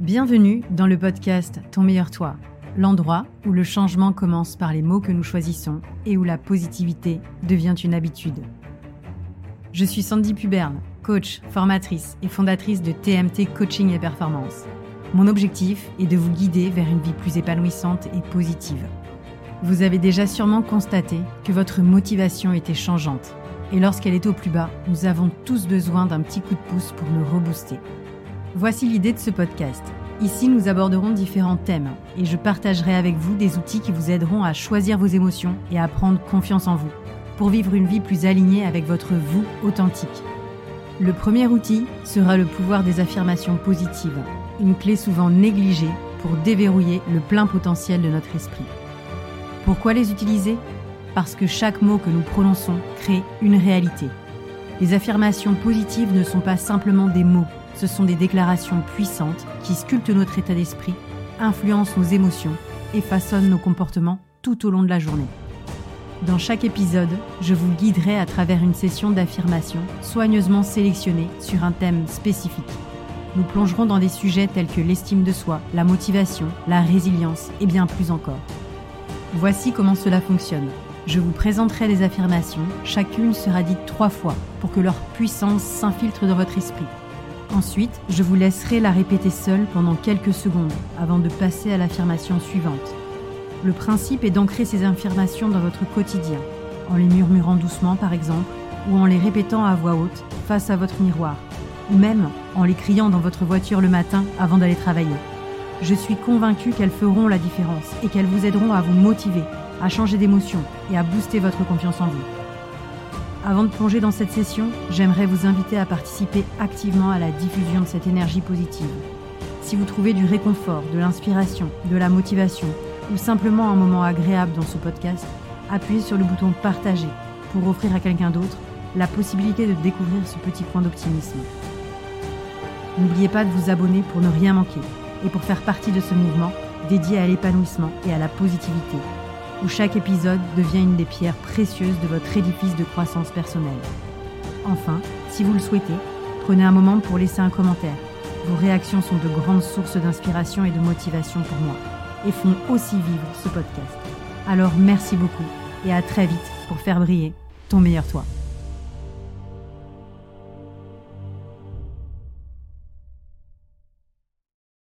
Bienvenue dans le podcast Ton meilleur toi, l'endroit où le changement commence par les mots que nous choisissons et où la positivité devient une habitude. Je suis Sandy Puberne, coach, formatrice et fondatrice de TMT Coaching et Performance. Mon objectif est de vous guider vers une vie plus épanouissante et positive. Vous avez déjà sûrement constaté que votre motivation était changeante. Et lorsqu'elle est au plus bas, nous avons tous besoin d'un petit coup de pouce pour nous rebooster. Voici l'idée de ce podcast. Ici, nous aborderons différents thèmes et je partagerai avec vous des outils qui vous aideront à choisir vos émotions et à prendre confiance en vous pour vivre une vie plus alignée avec votre vous authentique. Le premier outil sera le pouvoir des affirmations positives, une clé souvent négligée pour déverrouiller le plein potentiel de notre esprit. Pourquoi les utiliser? Parce que chaque mot que nous prononçons crée une réalité. Les affirmations positives ne sont pas simplement des mots, ce sont des déclarations puissantes qui sculptent notre état d'esprit, influencent nos émotions et façonnent nos comportements tout au long de la journée. Dans chaque épisode, je vous guiderai à travers une session d'affirmation soigneusement sélectionnée sur un thème spécifique. Nous plongerons dans des sujets tels que l'estime de soi, la motivation, la résilience et bien plus encore. Voici comment cela fonctionne. Je vous présenterai les affirmations, chacune sera dite trois fois pour que leur puissance s'infiltre dans votre esprit. Ensuite, je vous laisserai la répéter seule pendant quelques secondes avant de passer à l'affirmation suivante. Le principe est d'ancrer ces affirmations dans votre quotidien, en les murmurant doucement par exemple, ou en les répétant à voix haute face à votre miroir, ou même en les criant dans votre voiture le matin avant d'aller travailler. Je suis convaincue qu'elles feront la différence et qu'elles vous aideront à vous motiver, à changer d'émotion et à booster votre confiance en vous. Avant de plonger dans cette session, j'aimerais vous inviter à participer activement à la diffusion de cette énergie positive. Si vous trouvez du réconfort, de l'inspiration, de la motivation ou simplement un moment agréable dans ce podcast, appuyez sur le bouton Partager pour offrir à quelqu'un d'autre la possibilité de découvrir ce petit point d'optimisme. N'oubliez pas de vous abonner pour ne rien manquer et pour faire partie de ce mouvement dédié à l'épanouissement et à la positivité où chaque épisode devient une des pierres précieuses de votre édifice de croissance personnelle. Enfin, si vous le souhaitez, prenez un moment pour laisser un commentaire. Vos réactions sont de grandes sources d'inspiration et de motivation pour moi et font aussi vivre ce podcast. Alors merci beaucoup et à très vite pour faire briller ton meilleur toi.